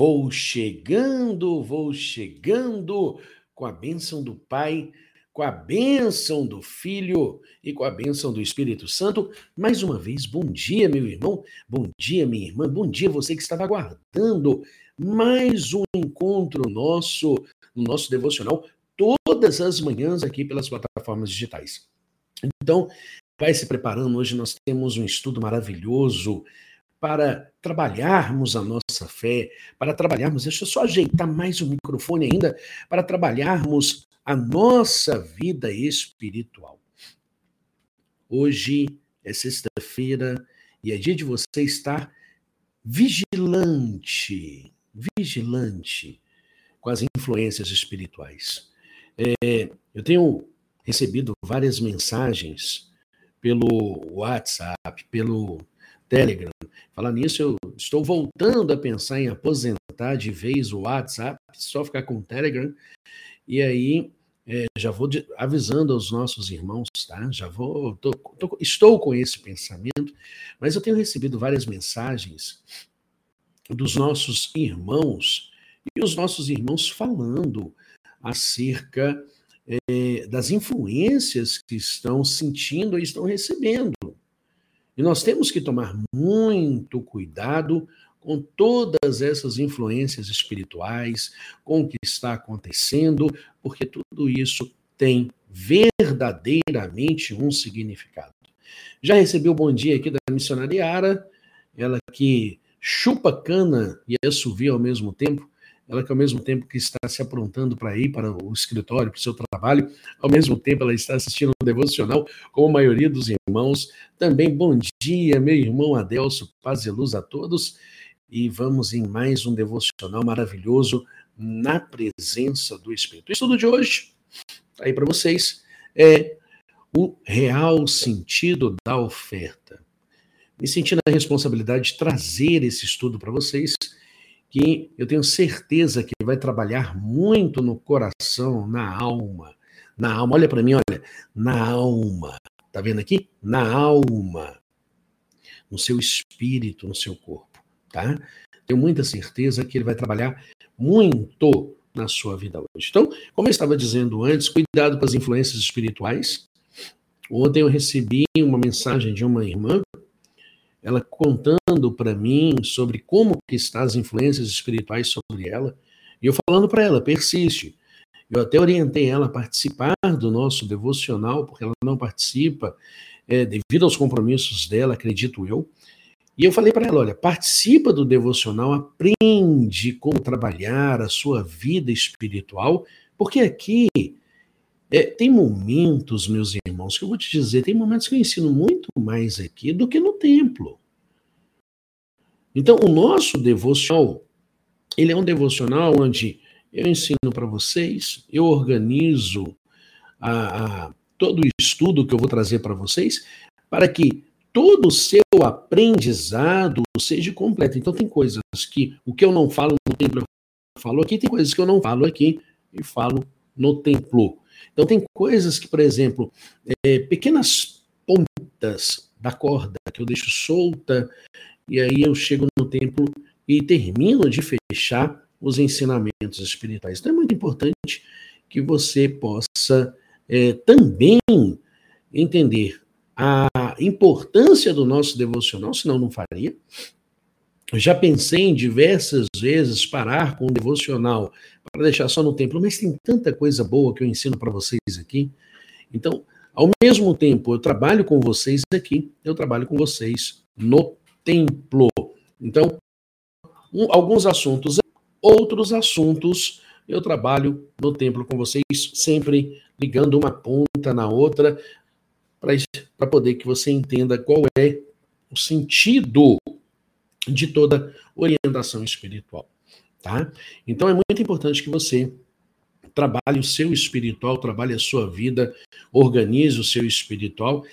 Vou chegando, vou chegando com a bênção do Pai, com a bênção do Filho e com a bênção do Espírito Santo. Mais uma vez, bom dia, meu irmão, bom dia, minha irmã, bom dia você que estava aguardando mais um encontro nosso, no nosso devocional, todas as manhãs aqui pelas plataformas digitais. Então, vai se preparando, hoje nós temos um estudo maravilhoso para trabalharmos a nossa fé, para trabalharmos, deixa eu só ajeitar mais o microfone ainda, para trabalharmos a nossa vida espiritual. Hoje é sexta-feira e é dia de você estar vigilante, vigilante com as influências espirituais. É, eu tenho recebido várias mensagens pelo WhatsApp, pelo Telegram. Falar nisso, eu estou voltando a pensar em aposentar de vez o WhatsApp, só ficar com o Telegram. E aí, é, já vou de, avisando aos nossos irmãos, tá? Já vou, tô, tô, estou com esse pensamento, mas eu tenho recebido várias mensagens dos nossos irmãos e os nossos irmãos falando acerca é, das influências que estão sentindo e estão recebendo. E nós temos que tomar muito cuidado com todas essas influências espirituais, com o que está acontecendo, porque tudo isso tem verdadeiramente um significado. Já recebi o bom dia aqui da missionária Ara, ela que chupa cana e assovia ao mesmo tempo, ela que ao mesmo tempo que está se aprontando para ir para o escritório, para o seu trabalho, ao mesmo tempo ela está assistindo o devocional, como a maioria dos irmãos. Também bom dia, meu irmão Adelso, paz e luz a todos. E vamos em mais um devocional maravilhoso na presença do Espírito. O estudo de hoje, tá aí para vocês, é o real sentido da oferta. Me sentindo a responsabilidade de trazer esse estudo para vocês que eu tenho certeza que vai trabalhar muito no coração, na alma. Na alma, olha para mim, olha, na alma. Tá vendo aqui? Na alma. No seu espírito, no seu corpo, tá? Tenho muita certeza que ele vai trabalhar muito na sua vida hoje. Então, como eu estava dizendo antes, cuidado com as influências espirituais. Ontem eu recebi uma mensagem de uma irmã ela contando para mim sobre como que estão as influências espirituais sobre ela, e eu falando para ela, persiste. Eu até orientei ela a participar do nosso devocional, porque ela não participa é, devido aos compromissos dela, acredito eu. E eu falei para ela: olha, participa do devocional, aprende como trabalhar a sua vida espiritual, porque aqui é, tem momentos, meus irmãos, que eu vou te dizer, tem momentos que eu ensino muito mais aqui do que no templo. Então, o nosso devocional, ele é um devocional onde eu ensino para vocês, eu organizo a, a, todo o estudo que eu vou trazer para vocês, para que todo o seu aprendizado seja completo. Então, tem coisas que o que eu não falo no templo eu falo aqui, tem coisas que eu não falo aqui e falo no templo. Então, tem coisas que, por exemplo, é, pequenas pontas da corda que eu deixo solta, e aí eu chego no templo e termino de fechar os ensinamentos espirituais. Então, é muito importante que você possa é, também entender a importância do nosso devocional, senão não faria. já pensei em diversas vezes parar com o devocional para deixar só no templo, mas tem tanta coisa boa que eu ensino para vocês aqui. Então, ao mesmo tempo, eu trabalho com vocês aqui, eu trabalho com vocês no templo. Então, um, alguns assuntos, outros assuntos, eu trabalho no templo com vocês, sempre ligando uma ponta na outra, para poder que você entenda qual é o sentido de toda orientação espiritual. Tá? Então é muito importante que você trabalhe o seu espiritual, trabalhe a sua vida, organize o seu espiritual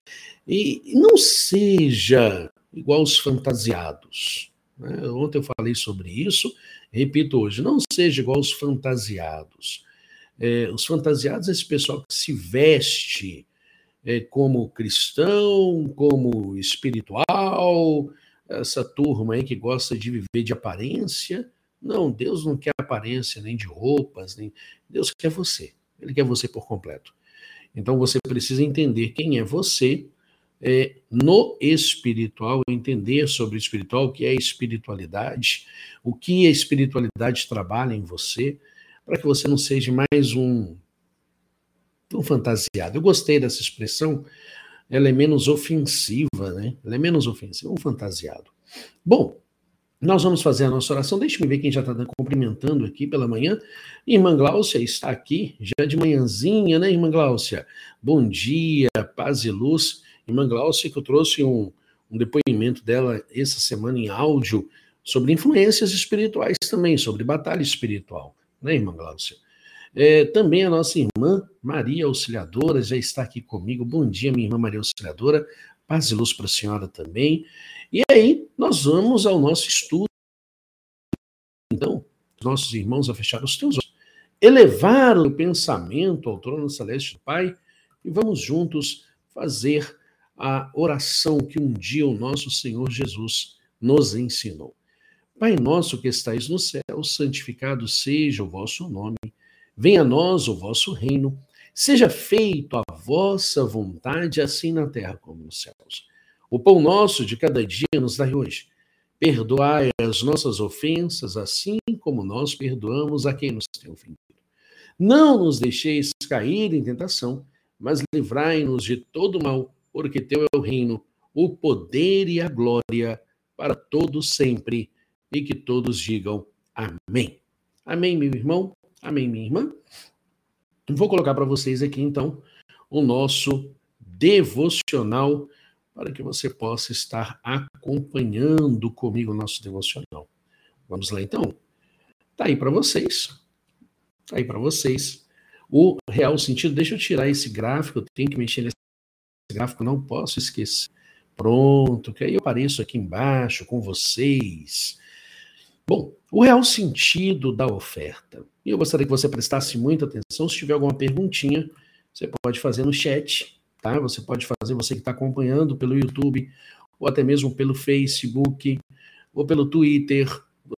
e não seja igual os fantasiados. Né? Ontem eu falei sobre isso, repito hoje, não seja igual os fantasiados. É, os fantasiados é esse pessoal que se veste é, como cristão, como espiritual, essa turma aí que gosta de viver de aparência, Não, Deus não quer aparência nem de roupas, nem Deus quer você. Ele quer você por completo. Então você precisa entender quem é você é, no espiritual, entender sobre o espiritual, o que é espiritualidade, o que a espiritualidade trabalha em você, para que você não seja mais um, um fantasiado. Eu gostei dessa expressão, ela é menos ofensiva, né? Ela é menos ofensiva, um fantasiado. Bom, nós vamos fazer a nossa oração. Deixe-me ver quem já está cumprimentando aqui pela manhã. Irmã Gláucia está aqui, já de manhãzinha, né, irmã Gláucia? Bom dia, paz e luz. Irmã Gláucia, que eu trouxe um, um depoimento dela essa semana em áudio sobre influências espirituais também, sobre batalha espiritual, né, irmã Gláucia? É, também a nossa irmã Maria Auxiliadora já está aqui comigo. Bom dia, minha irmã Maria Auxiliadora. Paz e luz para a senhora também. E aí, nós vamos ao nosso estudo. Então, nossos irmãos a fechar os teus olhos, elevar o pensamento ao trono celeste do Pai e vamos juntos fazer a oração que um dia o nosso Senhor Jesus nos ensinou. Pai nosso que estais no céu, santificado seja o vosso nome. Venha a nós o vosso reino. Seja feito a vossa vontade, assim na terra como nos céus. O pão nosso de cada dia nos dai hoje. Perdoai as nossas ofensas, assim como nós perdoamos a quem nos tem ofendido. Não nos deixeis cair em tentação, mas livrai-nos de todo mal, porque teu é o reino, o poder e a glória para todos sempre, e que todos digam amém. Amém, meu irmão? Amém, minha irmã? Vou colocar para vocês aqui então o nosso devocional para que você possa estar acompanhando comigo o nosso devocional. Vamos lá então? Tá aí para vocês. Tá aí para vocês. O real sentido, deixa eu tirar esse gráfico, eu tenho que mexer nesse gráfico, não posso esquecer. Pronto, que aí eu apareço aqui embaixo com vocês. Bom, o real sentido da oferta. E eu gostaria que você prestasse muita atenção. Se tiver alguma perguntinha, você pode fazer no chat tá? Você pode fazer, você que está acompanhando pelo YouTube, ou até mesmo pelo Facebook, ou pelo Twitter,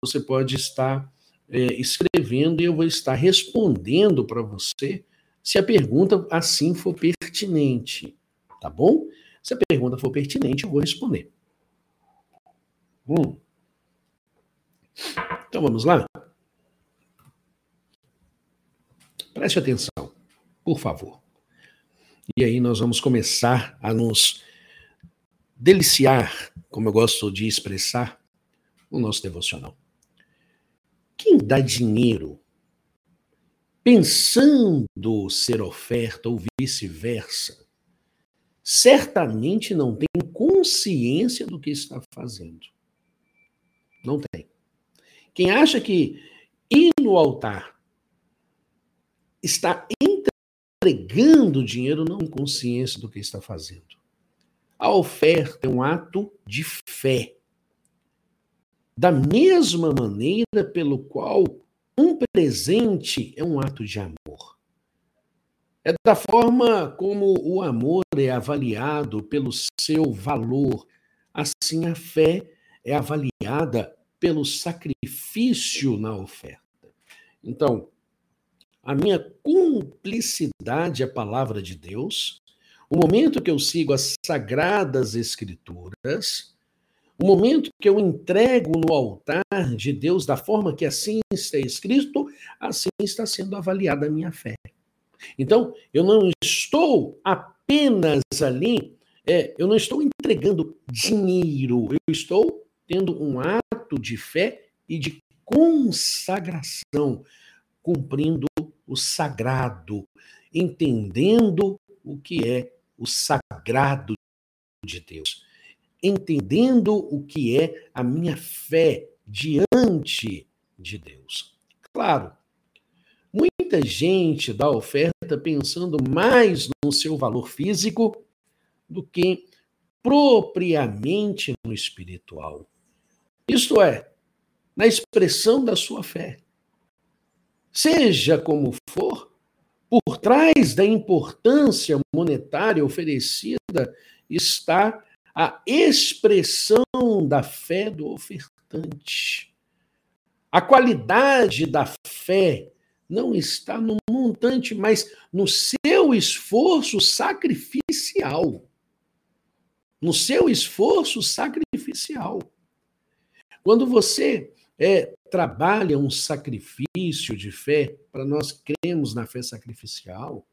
você pode estar é, escrevendo e eu vou estar respondendo para você se a pergunta assim for pertinente, tá bom? Se a pergunta for pertinente, eu vou responder. Hum. Então vamos lá? Preste atenção, por favor. E aí nós vamos começar a nos deliciar, como eu gosto de expressar, o nosso devocional. Quem dá dinheiro pensando ser oferta ou vice-versa, certamente não tem consciência do que está fazendo. Não tem. Quem acha que ir no altar está entregando dinheiro não tem consciência do que está fazendo. A oferta é um ato de fé. Da mesma maneira pelo qual um presente é um ato de amor. É da forma como o amor é avaliado pelo seu valor, assim a fé é avaliada pelo sacrifício na oferta. Então, a minha cumplicidade à palavra de Deus, o momento que eu sigo as sagradas escrituras, o momento que eu entrego no altar de Deus da forma que assim está escrito, assim está sendo avaliada a minha fé. Então, eu não estou apenas ali, é, eu não estou entregando dinheiro, eu estou tendo um ato de fé e de consagração, cumprindo o sagrado, entendendo o que é o sagrado de Deus, entendendo o que é a minha fé diante de Deus. Claro, muita gente dá oferta pensando mais no seu valor físico do que propriamente no espiritual. Isto é, na expressão da sua fé. Seja como for, por trás da importância monetária oferecida está a expressão da fé do ofertante. A qualidade da fé não está no montante, mas no seu esforço sacrificial. No seu esforço sacrificial. Quando você é, trabalha um sacrifício de fé, para nós cremos na fé sacrificial,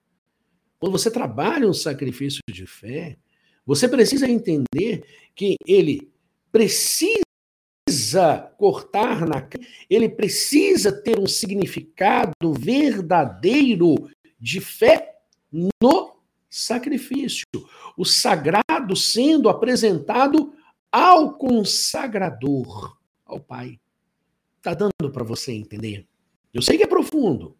quando você trabalha um sacrifício de fé, você precisa entender que ele precisa cortar na ele precisa ter um significado verdadeiro de fé no sacrifício. O sagrado sendo apresentado ao consagrador, ao Pai. Tá dando para você entender? Eu sei que é profundo,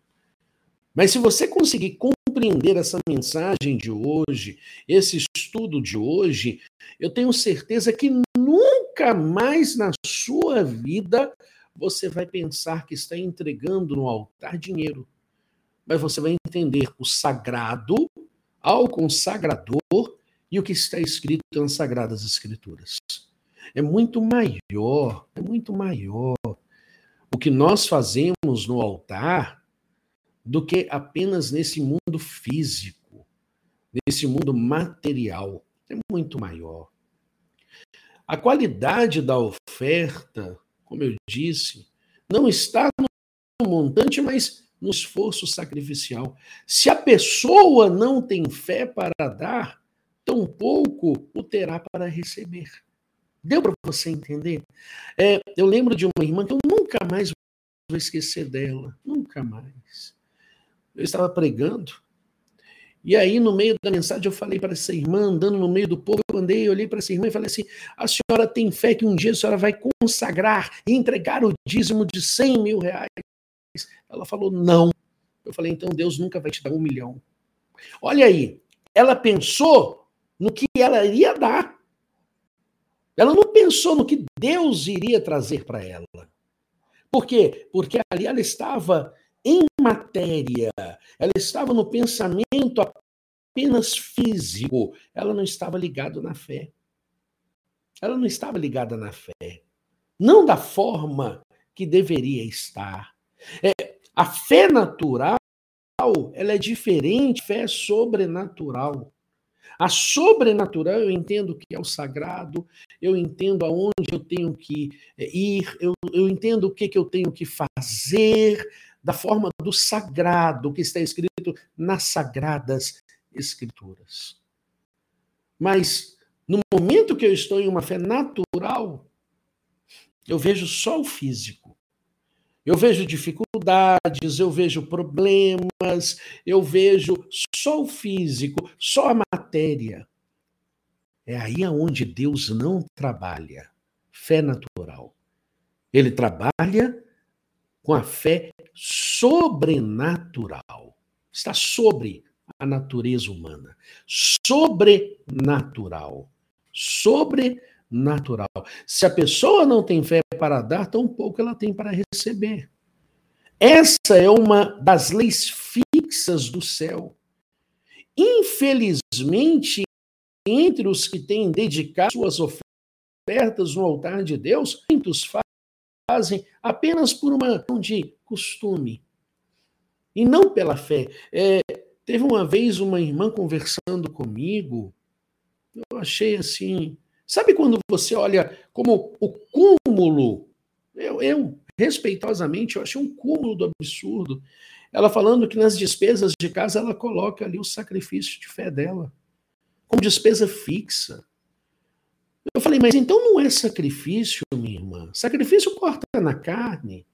mas se você conseguir compreender essa mensagem de hoje, esse estudo de hoje, eu tenho certeza que nunca mais na sua vida você vai pensar que está entregando no altar dinheiro. Mas você vai entender o sagrado ao consagrador e o que está escrito nas Sagradas Escrituras. É muito maior, é muito maior o que nós fazemos no altar do que apenas nesse mundo físico, nesse mundo material. É muito maior. A qualidade da oferta, como eu disse, não está no montante, mas no esforço sacrificial. Se a pessoa não tem fé para dar, tampouco o terá para receber. Deu para você entender? É, eu lembro de uma irmã que eu nunca mais vou esquecer dela, nunca mais eu estava pregando, e aí, no meio da mensagem, eu falei para essa irmã, andando no meio do povo, eu andei, olhei para essa irmã e falei assim: a senhora tem fé que um dia a senhora vai consagrar e entregar o dízimo de 100 mil reais? Ela falou: não. Eu falei: então Deus nunca vai te dar um milhão. Olha aí, ela pensou no que ela iria dar. Ela não pensou no que Deus iria trazer para ela. Por quê? Porque ali ela estava em matéria, ela estava no pensamento apenas físico, ela não estava ligada na fé. Ela não estava ligada na fé. Não da forma que deveria estar. É, a fé natural, ela é diferente, fé sobrenatural. A sobrenatural eu entendo que é o sagrado, eu entendo aonde eu tenho que é, ir, eu, eu entendo o que, que eu tenho que fazer, da forma do sagrado que está escrito nas sagradas escrituras. Mas no momento que eu estou em uma fé natural, eu vejo só o físico. Eu vejo dificuldades, eu vejo problemas, eu vejo só o físico, só a matéria. É aí aonde Deus não trabalha. Fé natural. Ele trabalha com a fé sobrenatural. Está sobre a natureza humana. Sobrenatural. Sobrenatural. Se a pessoa não tem fé para dar, tão pouco ela tem para receber. Essa é uma das leis fixas do céu. Infelizmente, entre os que têm dedicado suas ofertas no altar de Deus, muitos fazem apenas por uma de costume e não pela fé. É, teve uma vez uma irmã conversando comigo, eu achei assim. Sabe quando você olha como o cúmulo? Eu, eu respeitosamente, eu achei um cúmulo do absurdo. Ela falando que nas despesas de casa ela coloca ali o sacrifício de fé dela, como despesa fixa. Eu falei, mas então não é sacrifício, minha irmã. Sacrifício corta na carne.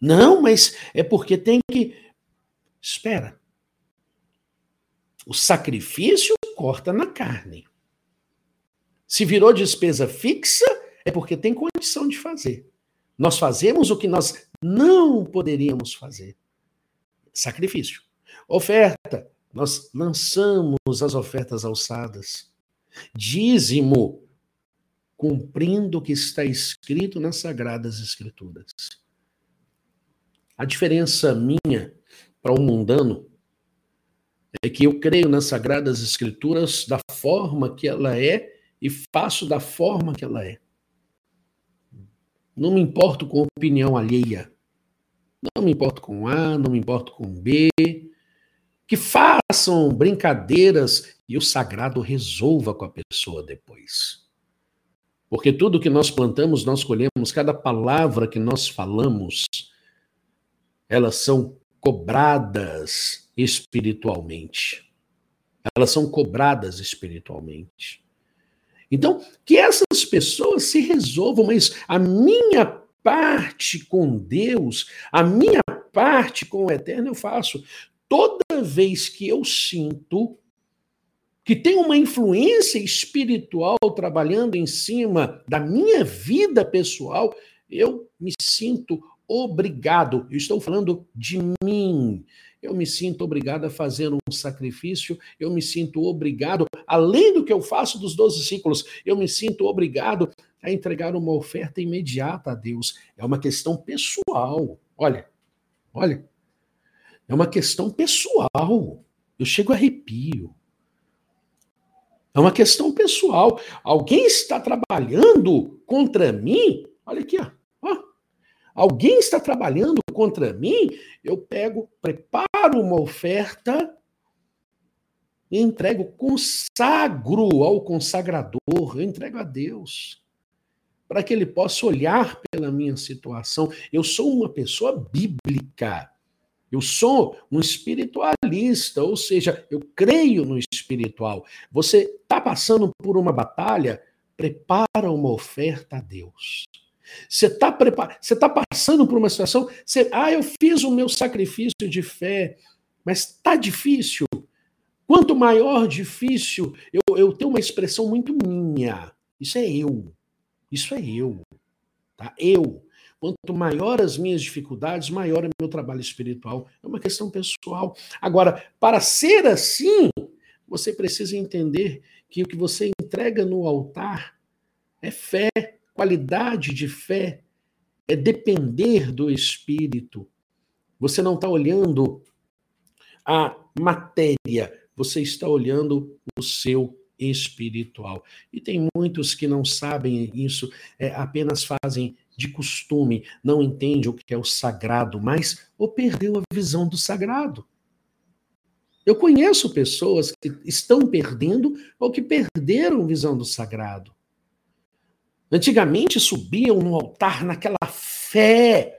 Não, mas é porque tem que. Espera. O sacrifício corta na carne. Se virou despesa fixa, é porque tem condição de fazer. Nós fazemos o que nós não poderíamos fazer. Sacrifício. Oferta. Nós lançamos as ofertas alçadas. Dízimo cumprindo o que está escrito nas Sagradas Escrituras. A diferença minha para o um mundano é que eu creio nas Sagradas Escrituras da forma que ela é e faço da forma que ela é. Não me importo com opinião alheia. Não me importo com A, não me importo com B. Que façam brincadeiras e o sagrado resolva com a pessoa depois. Porque tudo que nós plantamos, nós colhemos, cada palavra que nós falamos, elas são cobradas espiritualmente. Elas são cobradas espiritualmente. Então, que essas pessoas se resolvam, mas a minha parte com Deus, a minha parte com o Eterno eu faço. Toda vez que eu sinto que tem uma influência espiritual trabalhando em cima da minha vida pessoal, eu me sinto obrigado. Eu estou falando de mim. Eu me sinto obrigado a fazer um sacrifício, eu me sinto obrigado, além do que eu faço dos 12 ciclos, eu me sinto obrigado a entregar uma oferta imediata a Deus. É uma questão pessoal. Olha, olha. É uma questão pessoal. Eu chego a arrepio. É uma questão pessoal. Alguém está trabalhando contra mim? Olha aqui, ó. Alguém está trabalhando contra mim? Eu pego, preparo uma oferta e entrego, consagro ao consagrador, eu entrego a Deus, para que ele possa olhar pela minha situação. Eu sou uma pessoa bíblica. Eu sou um espiritualista, ou seja, eu creio no espiritual. Você está passando por uma batalha, prepara uma oferta a Deus. Você está prepar... Você tá passando por uma situação, você... ah, eu fiz o meu sacrifício de fé, mas está difícil. Quanto maior difícil, eu, eu tenho uma expressão muito minha. Isso é eu. Isso é eu. Tá? Eu. Quanto maior as minhas dificuldades, maior é meu trabalho espiritual. É uma questão pessoal. Agora, para ser assim, você precisa entender que o que você entrega no altar é fé, qualidade de fé, é depender do Espírito. Você não está olhando a matéria, você está olhando o seu espiritual. E tem muitos que não sabem isso, é, apenas fazem de costume, não entende o que é o sagrado, mas ou perdeu a visão do sagrado. Eu conheço pessoas que estão perdendo ou que perderam visão do sagrado. Antigamente subiam no altar naquela fé,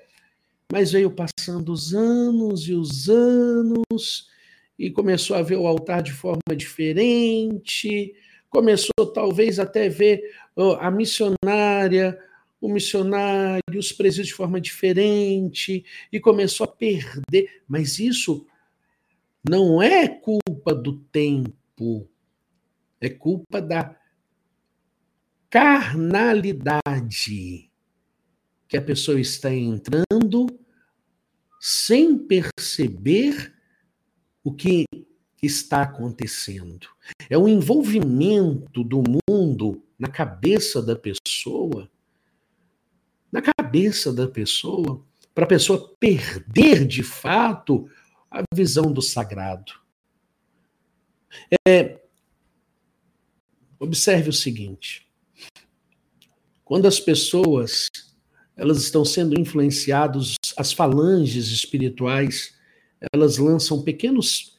mas veio passando os anos e os anos e começou a ver o altar de forma diferente, começou talvez até ver a missionária o missionário, os presídios de forma diferente, e começou a perder. Mas isso não é culpa do tempo, é culpa da carnalidade que a pessoa está entrando sem perceber o que está acontecendo. É o envolvimento do mundo na cabeça da pessoa na cabeça da pessoa, para a pessoa perder de fato a visão do sagrado. É, observe o seguinte: quando as pessoas elas estão sendo influenciadas, as falanges espirituais, elas lançam pequenos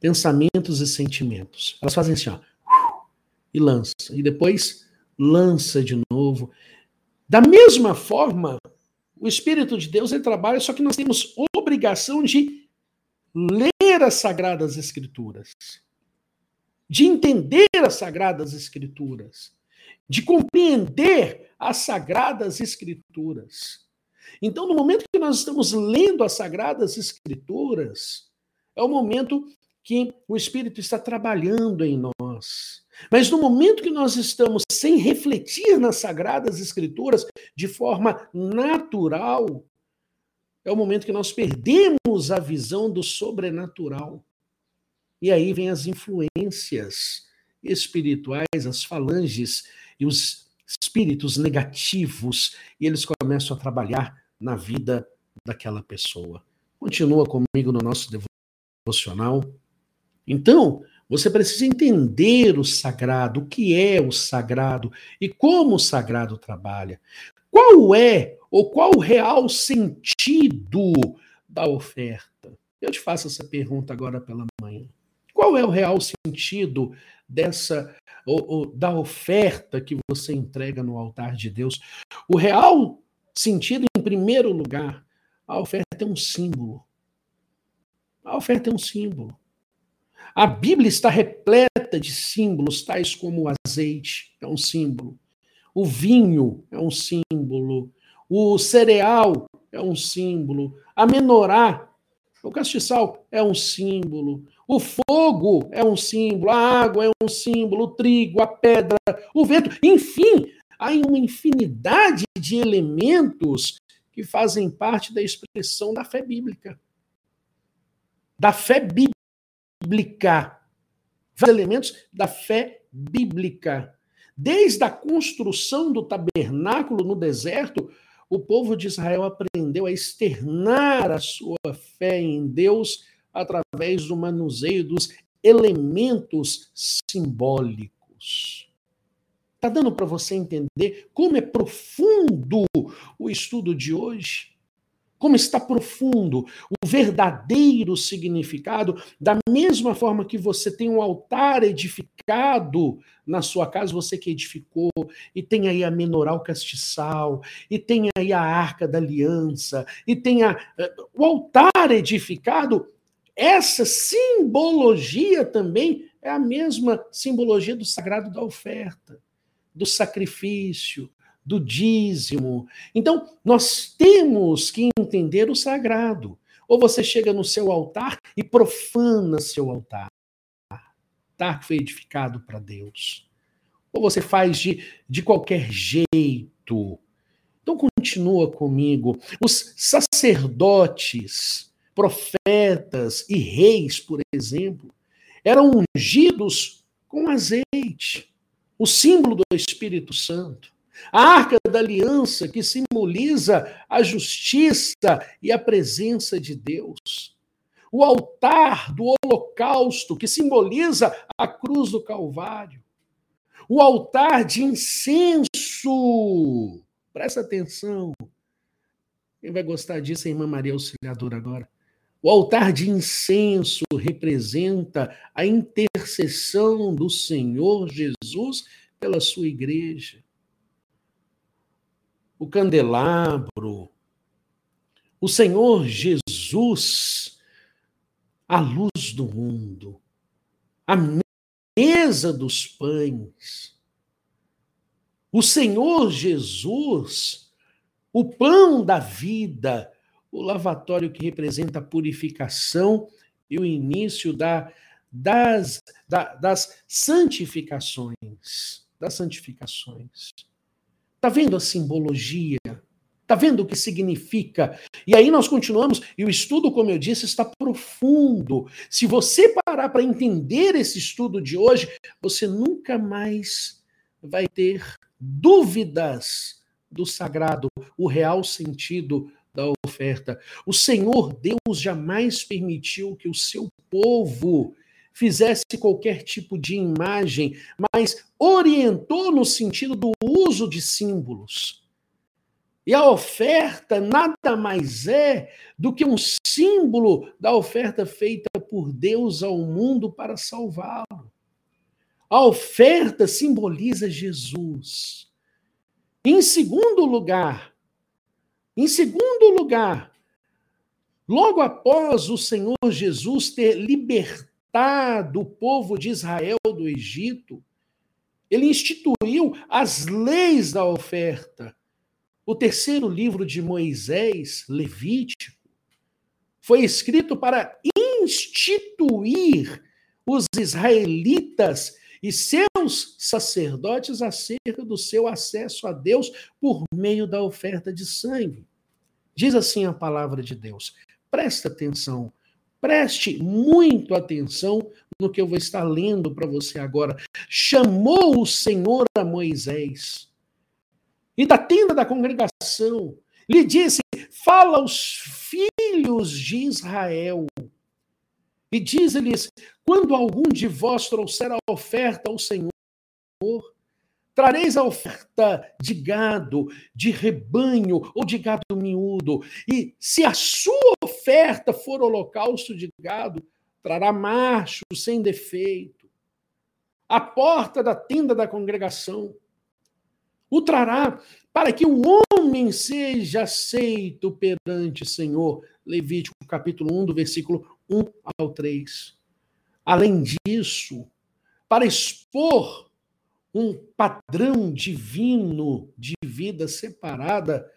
pensamentos e sentimentos. Elas fazem assim, ó, e lança, e depois lança de novo. Da mesma forma, o Espírito de Deus ele trabalha, só que nós temos obrigação de ler as Sagradas Escrituras, de entender as Sagradas Escrituras, de compreender as Sagradas Escrituras. Então, no momento que nós estamos lendo as Sagradas Escrituras, é o momento que o Espírito está trabalhando em nós. Mas no momento que nós estamos sem refletir nas Sagradas Escrituras de forma natural, é o momento que nós perdemos a visão do sobrenatural. E aí vem as influências espirituais, as falanges e os espíritos negativos, e eles começam a trabalhar na vida daquela pessoa. Continua comigo no nosso devocional. Então, você precisa entender o sagrado, o que é o sagrado e como o sagrado trabalha. qual é ou qual o real sentido da oferta? Eu te faço essa pergunta agora pela. Qual é o real sentido dessa ou, ou, da oferta que você entrega no altar de Deus? O real sentido, em primeiro lugar, a oferta é um símbolo. A oferta é um símbolo. A Bíblia está repleta de símbolos, tais como o azeite, é um símbolo. O vinho é um símbolo. O cereal é um símbolo. A menorá, o castiçal, é um símbolo. O fogo é um símbolo. A água é um símbolo. O trigo, a pedra, o vento. Enfim, há uma infinidade de elementos que fazem parte da expressão da fé bíblica. Da fé bíblica. Os elementos da fé bíblica. Desde a construção do tabernáculo no deserto, o povo de Israel aprendeu a externar a sua fé em Deus através do manuseio dos elementos simbólicos. Está dando para você entender como é profundo o estudo de hoje? Como está profundo o verdadeiro significado, da mesma forma que você tem um altar edificado na sua casa, você que edificou, e tem aí a menoral castiçal, e tem aí a arca da aliança, e tem a, eh, o altar edificado, essa simbologia também é a mesma simbologia do sagrado da oferta do sacrifício, do dízimo. Então, nós temos que entender o sagrado. Ou você chega no seu altar e profana seu altar. Altar que foi edificado para Deus. Ou você faz de, de qualquer jeito. Então, continua comigo. Os sacerdotes, profetas e reis, por exemplo, eram ungidos com azeite o símbolo do Espírito Santo, a arca da aliança que simboliza a justiça e a presença de Deus, o altar do holocausto que simboliza a cruz do Calvário, o altar de incenso. Presta atenção. Quem vai gostar disso é a irmã Maria Auxiliadora agora. O altar de incenso representa a intercessão do Senhor Jesus pela sua igreja. O candelabro, o Senhor Jesus, a luz do mundo, a mesa dos pães, o Senhor Jesus, o pão da vida, o lavatório que representa a purificação e o início da, das, da, das santificações. Das santificações. Está vendo a simbologia? Está vendo o que significa? E aí nós continuamos, e o estudo, como eu disse, está profundo. Se você parar para entender esse estudo de hoje, você nunca mais vai ter dúvidas do sagrado, o real sentido oferta. O Senhor Deus jamais permitiu que o seu povo fizesse qualquer tipo de imagem, mas orientou no sentido do uso de símbolos. E a oferta nada mais é do que um símbolo da oferta feita por Deus ao mundo para salvá-lo. A oferta simboliza Jesus. Em segundo lugar, em segundo lugar, logo após o Senhor Jesus ter libertado o povo de Israel do Egito, ele instituiu as leis da oferta. O terceiro livro de Moisés, Levítico, foi escrito para instituir os israelitas e seus sacerdotes acerca do seu acesso a Deus por meio da oferta de sangue. Diz assim a palavra de Deus. Presta atenção, preste muito atenção no que eu vou estar lendo para você agora. Chamou o Senhor a Moisés e da tenda da congregação lhe disse: Fala aos filhos de Israel e diz-lhes: quando algum de vós trouxer a oferta ao Senhor, trareis a oferta de gado, de rebanho ou de gado miúdo. E se a sua oferta for holocausto de gado, trará macho sem defeito. A porta da tenda da congregação o trará para que o homem seja aceito perante o Senhor. Levítico capítulo 1, do versículo 1 ao 3. Além disso, para expor um padrão divino de vida separada,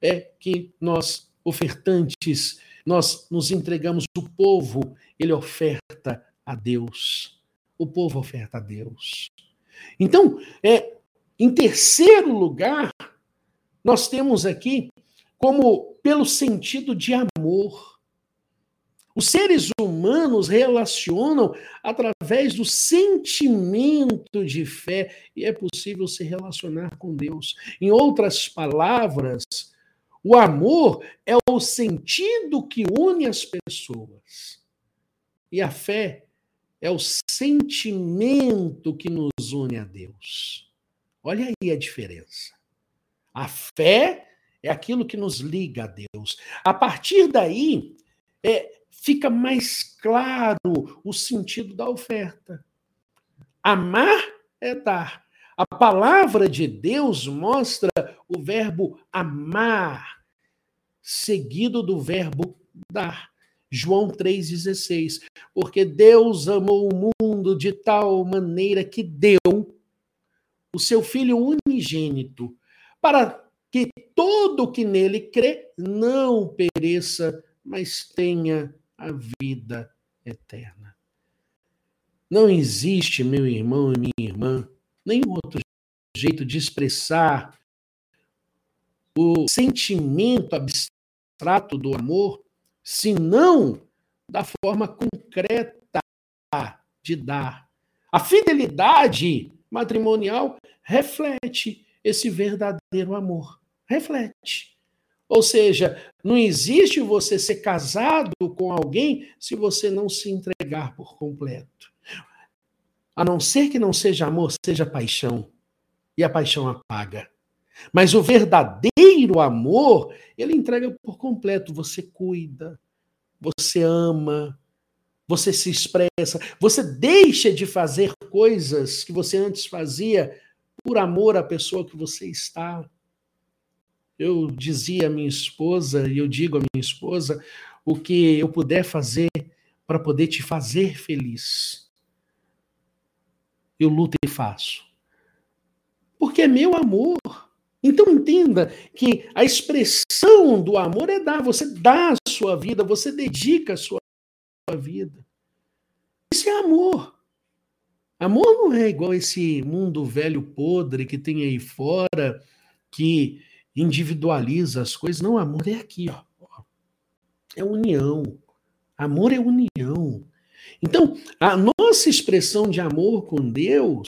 é que nós, ofertantes, nós nos entregamos, o povo, ele oferta a Deus. O povo oferta a Deus. Então, é, em terceiro lugar, nós temos aqui como pelo sentido de amor. Os seres humanos relacionam através do sentimento de fé e é possível se relacionar com Deus. Em outras palavras, o amor é o sentido que une as pessoas. E a fé é o sentimento que nos une a Deus. Olha aí a diferença. A fé é aquilo que nos liga a Deus. A partir daí, é, fica mais claro o sentido da oferta. Amar é dar. A palavra de Deus mostra o verbo amar, seguido do verbo dar. João 3,16. Porque Deus amou o mundo de tal maneira que deu o seu Filho unigênito, para que todo que nele crê não pereça, mas tenha a vida eterna. Não existe, meu irmão e minha irmã, nenhum outro jeito de expressar o sentimento abstrato do amor, senão da forma concreta de dar. A fidelidade matrimonial reflete esse verdadeiro amor. Reflete. Ou seja, não existe você ser casado com alguém se você não se entregar por completo. A não ser que não seja amor, seja paixão. E a paixão apaga. Mas o verdadeiro amor, ele entrega por completo. Você cuida, você ama, você se expressa, você deixa de fazer coisas que você antes fazia por amor à pessoa que você está eu dizia à minha esposa, e eu digo à minha esposa, o que eu puder fazer para poder te fazer feliz. Eu luto e faço. Porque é meu amor. Então entenda que a expressão do amor é dar. Você dá a sua vida, você dedica a sua vida. Isso é amor. Amor não é igual esse mundo velho podre que tem aí fora, que individualiza as coisas. Não, amor é aqui, ó. É união. Amor é união. Então, a nossa expressão de amor com Deus,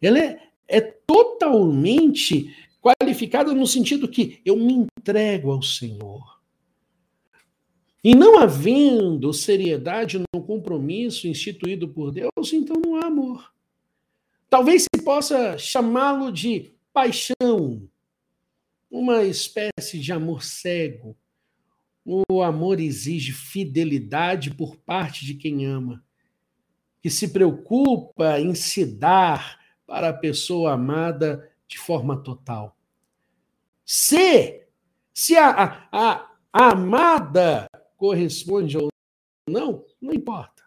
ela é, é totalmente qualificada no sentido que eu me entrego ao Senhor. E não havendo seriedade no compromisso instituído por Deus, então não há amor. Talvez se possa chamá-lo de paixão, uma espécie de amor cego. O amor exige fidelidade por parte de quem ama, que se preocupa em se dar para a pessoa amada de forma total. Se, se a, a, a, a amada corresponde ou não, não importa.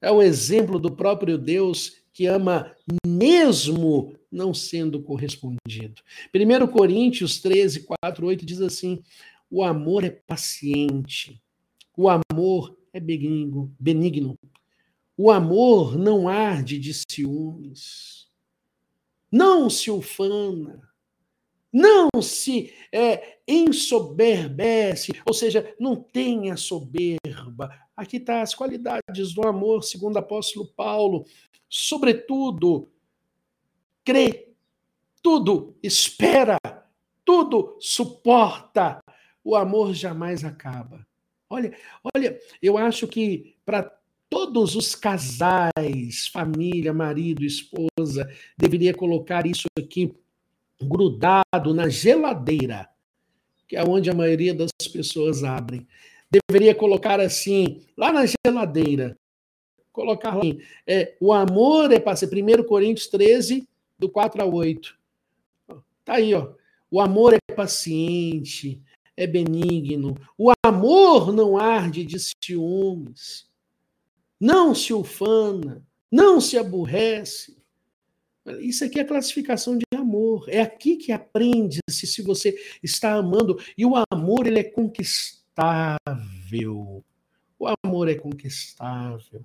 É o exemplo do próprio Deus que ama mesmo não sendo correspondido. 1 Coríntios 13, 4, 8 diz assim: o amor é paciente, o amor é benigno, benigno. O amor não arde de ciúmes, não se ufana, não se é, ensoberbece, ou seja, não tenha soberba. Aqui está as qualidades do amor, segundo o apóstolo Paulo. Sobretudo, crê, tudo espera, tudo suporta. O amor jamais acaba. Olha, olha, eu acho que para todos os casais, família, marido, esposa, deveria colocar isso aqui grudado na geladeira, que é onde a maioria das pessoas abrem. Deveria colocar assim, lá na geladeira, colocar lá, é, o amor é para ser 1 Coríntios 13, do 4 a 8. Tá aí, ó. O amor é paciente, é benigno. O amor não arde de ciúmes. Não se ufana, não se aborrece. Isso aqui é classificação de amor. É aqui que aprende-se se você está amando. E o amor, ele é conquistável. O amor é conquistável.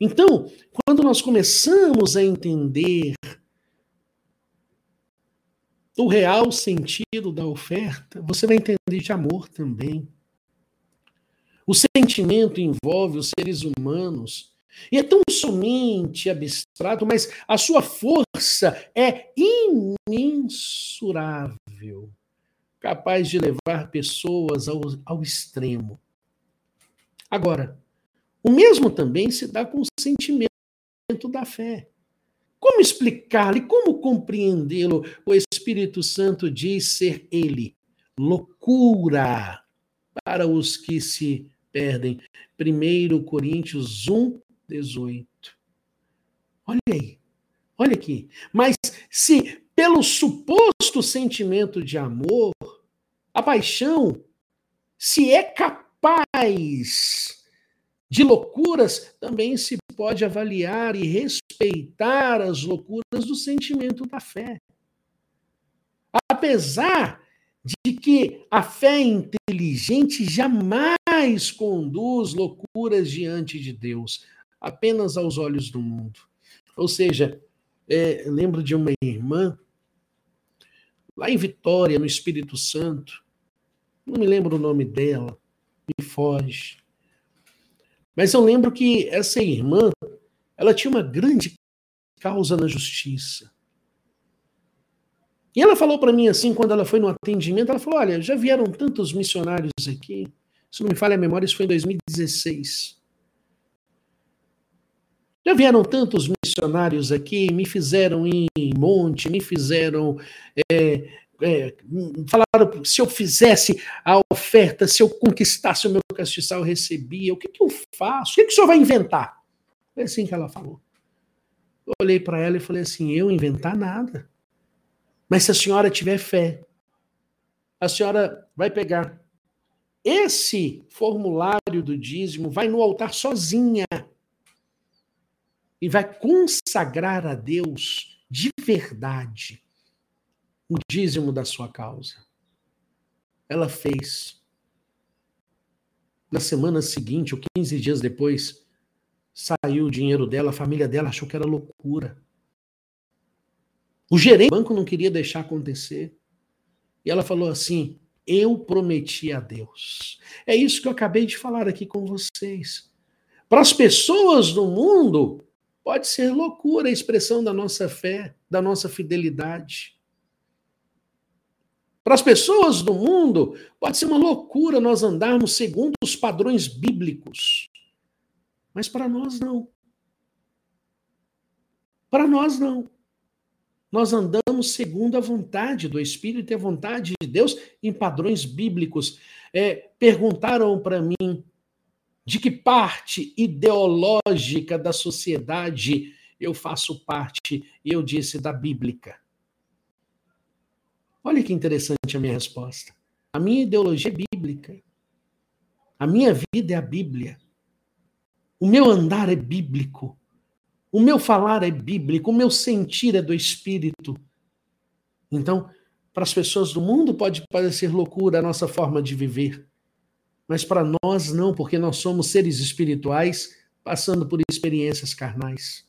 Então, quando nós começamos a entender o real sentido da oferta, você vai entender de amor também. O sentimento envolve os seres humanos e é tão somente abstrato, mas a sua força é imensurável, capaz de levar pessoas ao, ao extremo. Agora, o mesmo também se dá com o sentimento da fé. Como explicá-lo e como compreendê-lo? O Espírito Santo diz ser ele loucura para os que se perdem. 1 Coríntios 1, 18. Olha aí, olha aqui. Mas se pelo suposto sentimento de amor, a paixão se é capaz de loucuras, também se pode avaliar e respeitar as loucuras do sentimento da fé. Apesar de que a fé inteligente jamais conduz loucuras diante de Deus, apenas aos olhos do mundo. Ou seja, é, lembro de uma irmã, lá em Vitória, no Espírito Santo, não me lembro o nome dela, me foge. Mas eu lembro que essa irmã, ela tinha uma grande causa na justiça. E ela falou para mim assim, quando ela foi no atendimento, ela falou: Olha, já vieram tantos missionários aqui. Se não me falha a memória, isso foi em 2016. Já vieram tantos missionários aqui, me fizeram em monte, me fizeram é, é, falaram se eu fizesse a oferta, se eu conquistasse o meu castiçal, eu recebia. O que, que eu faço? O que, que o senhor vai inventar? Foi assim que ela falou. Eu olhei para ela e falei assim: eu inventar nada. Mas se a senhora tiver fé, a senhora vai pegar esse formulário do dízimo, vai no altar sozinha e vai consagrar a Deus de verdade o dízimo da sua causa. Ela fez. Na semana seguinte, ou 15 dias depois, saiu o dinheiro dela, a família dela achou que era loucura. O gerente do banco não queria deixar acontecer. E ela falou assim: Eu prometi a Deus. É isso que eu acabei de falar aqui com vocês. Para as pessoas do mundo, pode ser loucura a expressão da nossa fé, da nossa fidelidade. Para as pessoas do mundo, pode ser uma loucura nós andarmos segundo os padrões bíblicos. Mas para nós não. Para nós não. Nós andamos segundo a vontade do Espírito e a vontade de Deus em padrões bíblicos. É, perguntaram para mim de que parte ideológica da sociedade eu faço parte, e eu disse da bíblica. Olha que interessante a minha resposta. A minha ideologia é bíblica. A minha vida é a Bíblia. O meu andar é bíblico. O meu falar é bíblico. O meu sentir é do Espírito. Então, para as pessoas do mundo pode parecer loucura a nossa forma de viver. Mas para nós não, porque nós somos seres espirituais passando por experiências carnais.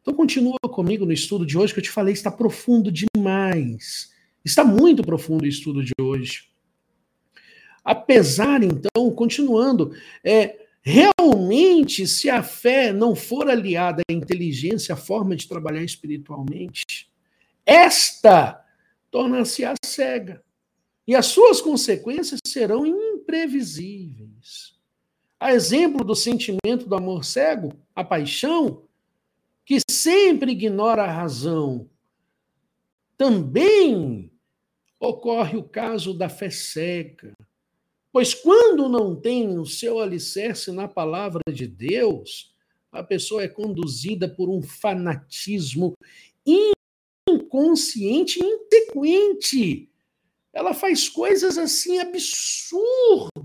Então continua comigo no estudo de hoje que eu te falei, está profundo demais. Está muito profundo o estudo de hoje. Apesar, então, continuando, é, realmente, se a fé não for aliada à inteligência, à forma de trabalhar espiritualmente, esta torna-se-á cega. E as suas consequências serão imprevisíveis. A exemplo do sentimento do amor cego, a paixão, que sempre ignora a razão. Também ocorre o caso da fé cega. Pois quando não tem o seu alicerce na palavra de Deus, a pessoa é conduzida por um fanatismo inconsciente, intequente. Ela faz coisas assim absurdas.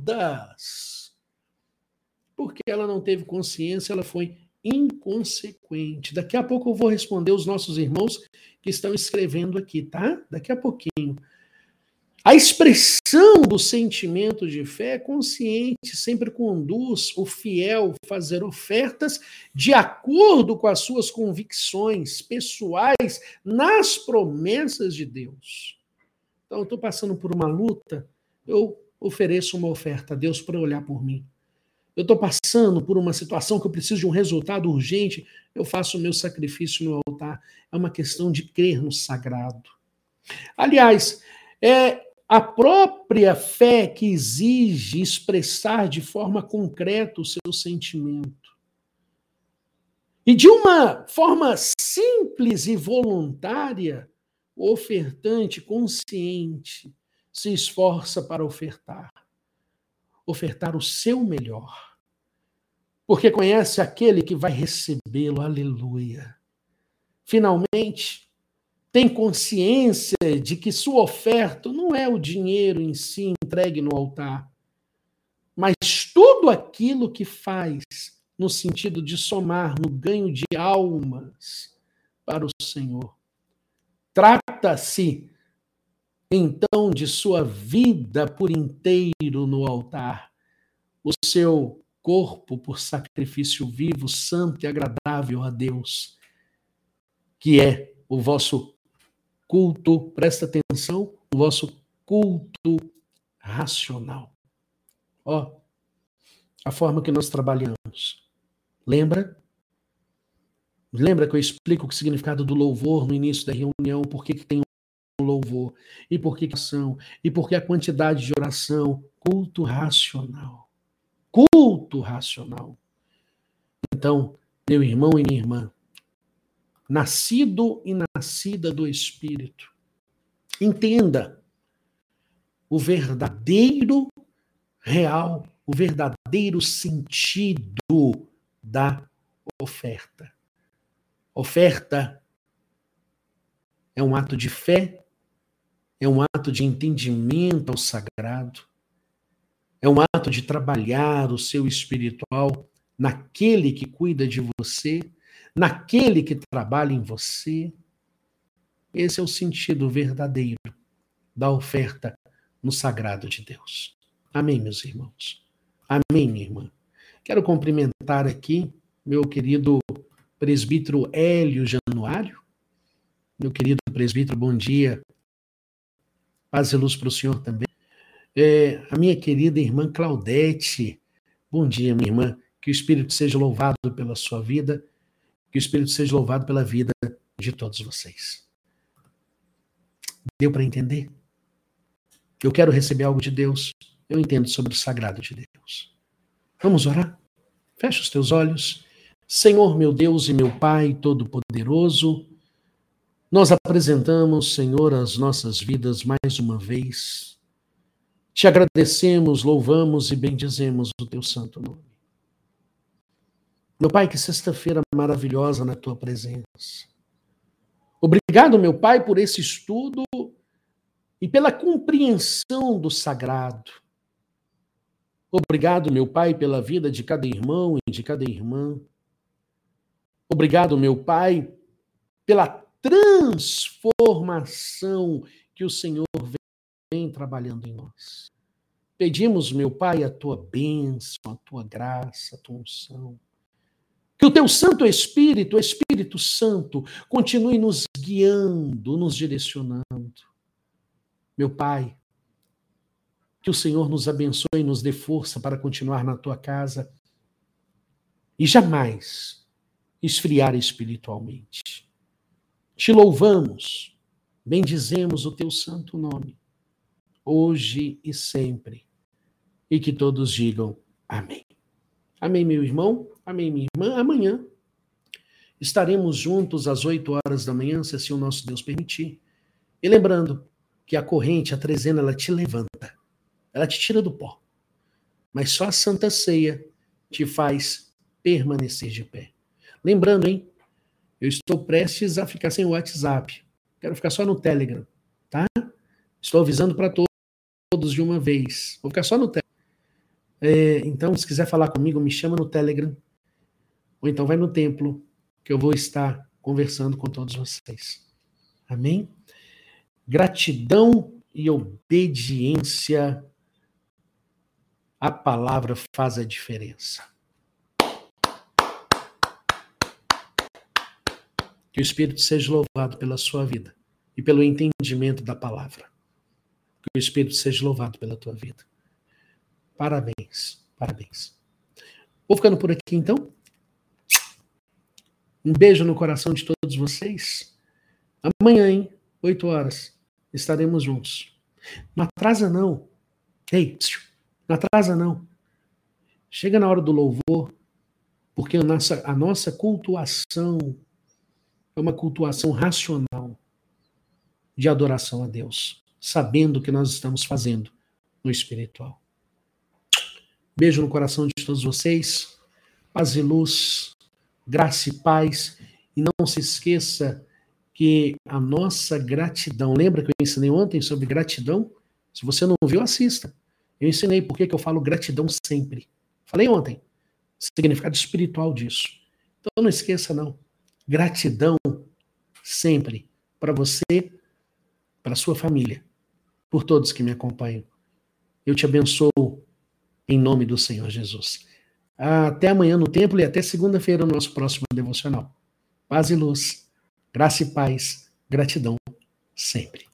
Porque ela não teve consciência, ela foi inconsequente. Daqui a pouco eu vou responder os nossos irmãos que estão escrevendo aqui, tá? Daqui a pouquinho. A expressão do sentimento de fé consciente sempre conduz o fiel a fazer ofertas de acordo com as suas convicções pessoais nas promessas de Deus. Então, eu estou passando por uma luta, eu ofereço uma oferta a Deus para olhar por mim. Eu estou passando por uma situação que eu preciso de um resultado urgente, eu faço o meu sacrifício no altar. É uma questão de crer no sagrado. Aliás, é, a própria fé que exige expressar de forma concreta o seu sentimento. E de uma forma simples e voluntária, o ofertante consciente se esforça para ofertar. Ofertar o seu melhor. Porque conhece aquele que vai recebê-lo. Aleluia. Finalmente, tem consciência de que sua oferta não é o dinheiro em si entregue no altar, mas tudo aquilo que faz no sentido de somar no ganho de almas para o Senhor. Trata-se então de sua vida por inteiro no altar, o seu corpo por sacrifício vivo, santo e agradável a Deus, que é o vosso culto, presta atenção, o vosso culto racional. Ó, a forma que nós trabalhamos. Lembra? Lembra que eu explico o significado do louvor no início da reunião, por que, tem louvor, e por que ação, e por que a quantidade de oração, culto racional. Culto racional. Então, meu irmão e minha irmã, nascido e nascida do Espírito. Entenda o verdadeiro real, o verdadeiro sentido da oferta. Oferta é um ato de fé, é um ato de entendimento ao sagrado, é um ato de trabalhar o seu espiritual naquele que cuida de você, naquele que trabalha em você. Esse é o sentido verdadeiro da oferta no sagrado de Deus. Amém, meus irmãos. Amém, minha irmã. Quero cumprimentar aqui meu querido presbítero Hélio Januário. Meu querido presbítero, bom dia. Paz e luz para o senhor também. É, a minha querida irmã Claudete. Bom dia, minha irmã. Que o Espírito seja louvado pela sua vida que o Espírito seja louvado pela vida de todos vocês. Deu para entender? Eu quero receber algo de Deus. Eu entendo sobre o sagrado de Deus. Vamos orar? Fecha os teus olhos. Senhor, meu Deus e meu Pai Todo-Poderoso, nós apresentamos, Senhor, as nossas vidas mais uma vez. Te agradecemos, louvamos e bendizemos o teu santo nome. Meu Pai, que sexta-feira maravilhosa na tua presença. Obrigado, meu Pai, por esse estudo e pela compreensão do sagrado. Obrigado, meu Pai, pela vida de cada irmão e de cada irmã. Obrigado, meu Pai, pela transformação que o Senhor vem trabalhando em nós. Pedimos, meu Pai, a tua bênção, a tua graça, a tua unção. Que o teu Santo Espírito, o Espírito Santo, continue nos guiando, nos direcionando. Meu Pai, que o Senhor nos abençoe e nos dê força para continuar na tua casa e jamais esfriar espiritualmente. Te louvamos, bendizemos o teu santo nome, hoje e sempre, e que todos digam amém. Amém, meu irmão? Amém, minha irmã? Amanhã estaremos juntos às 8 horas da manhã, se assim o nosso Deus permitir. E lembrando que a corrente, a trezena, ela te levanta, ela te tira do pó. Mas só a Santa Ceia te faz permanecer de pé. Lembrando, hein? Eu estou prestes a ficar sem o WhatsApp. Quero ficar só no Telegram, tá? Estou avisando para todos de uma vez. Vou ficar só no Telegram. É, então, se quiser falar comigo, me chama no Telegram. Ou então vai no templo, que eu vou estar conversando com todos vocês. Amém? Gratidão e obediência à palavra faz a diferença. Que o Espírito seja louvado pela sua vida e pelo entendimento da palavra. Que o Espírito seja louvado pela tua vida. Parabéns, parabéns. Vou ficando por aqui então. Um beijo no coração de todos vocês. Amanhã, hein? 8 horas, estaremos juntos. Não atrasa, não. Ei, não atrasa, não. Chega na hora do louvor, porque a nossa, a nossa cultuação uma cultuação racional de adoração a Deus, sabendo o que nós estamos fazendo no espiritual. Beijo no coração de todos vocês, paz e luz, graça e paz, e não se esqueça que a nossa gratidão, lembra que eu ensinei ontem sobre gratidão? Se você não viu, assista. Eu ensinei por que eu falo gratidão sempre. Falei ontem, significado espiritual disso. Então não esqueça não. Gratidão sempre para você, para sua família, por todos que me acompanham. Eu te abençoo em nome do Senhor Jesus. Até amanhã no templo e até segunda-feira no nosso próximo devocional. Paz e luz, graça e paz, gratidão sempre.